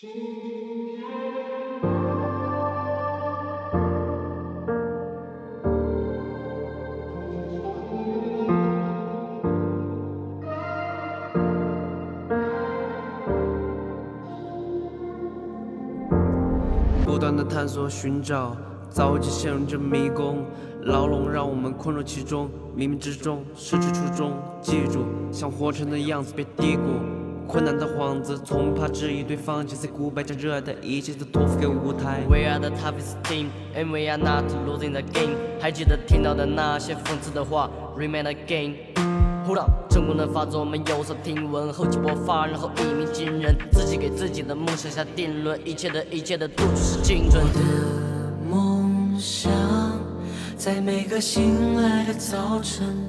不断的探索寻找，早已经陷入这迷宫，牢笼让我们困入其中，冥冥之中失去初衷。记住，想活成的样子，别低估。困难的幌子，从不怕质疑，对放弃，say goodbye，将热爱的一切都托付给舞台。We are the toughest team, and we are not losing the game。还记得听到的那些讽刺的话，Remain again。Hold up，成功的法则，我们有所听闻，厚积薄发，然后一鸣惊人。自己给自己的梦想下定论，一切的一切的赌注是精准的。梦想在每个醒来的早晨，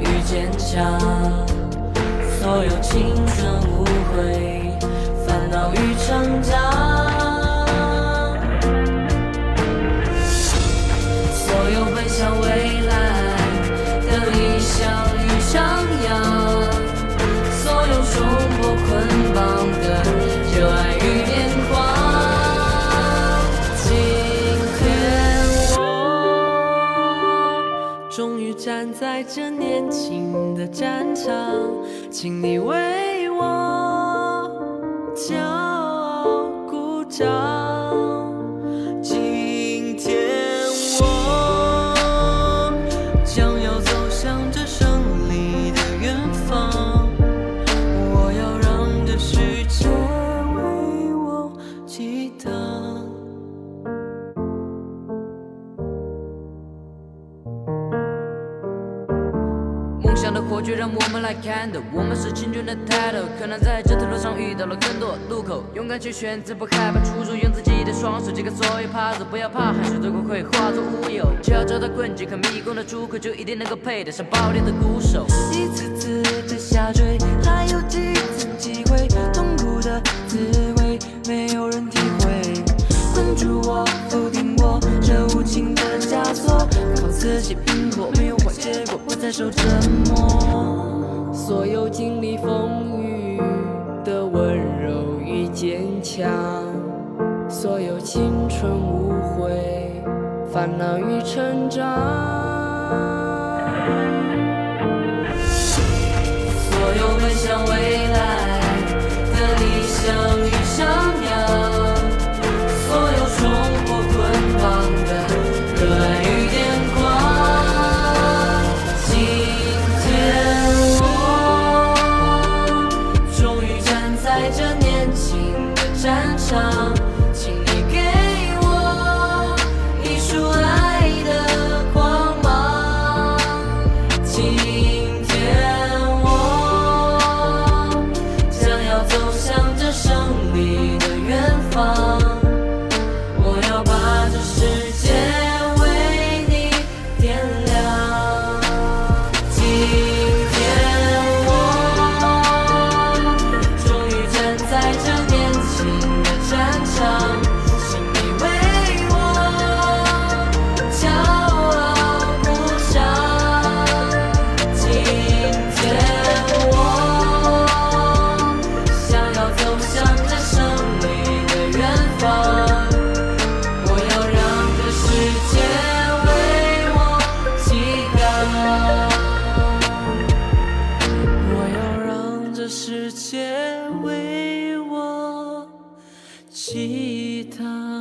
与坚强，所有青春无悔，这年轻的战场，请你为的火炬让我们来看的，我们是青春的 title。可能在这条路上遇到了更多路口，勇敢去选择，不害怕出手，用自己的双手解开所有耙子，不要怕汗水最后会化作乌有。只要找到困境和迷宫的出口，就一定能够配得上爆裂的鼓手。一次次的下坠，还有几次机会，痛苦的滋味没有人体会。困住我，否定我，这无情的枷锁，靠自己拼搏，接，受折磨。所有经历风雨的温柔与坚强，所有青春无悔，烦恼与成长。世界为我祈祷。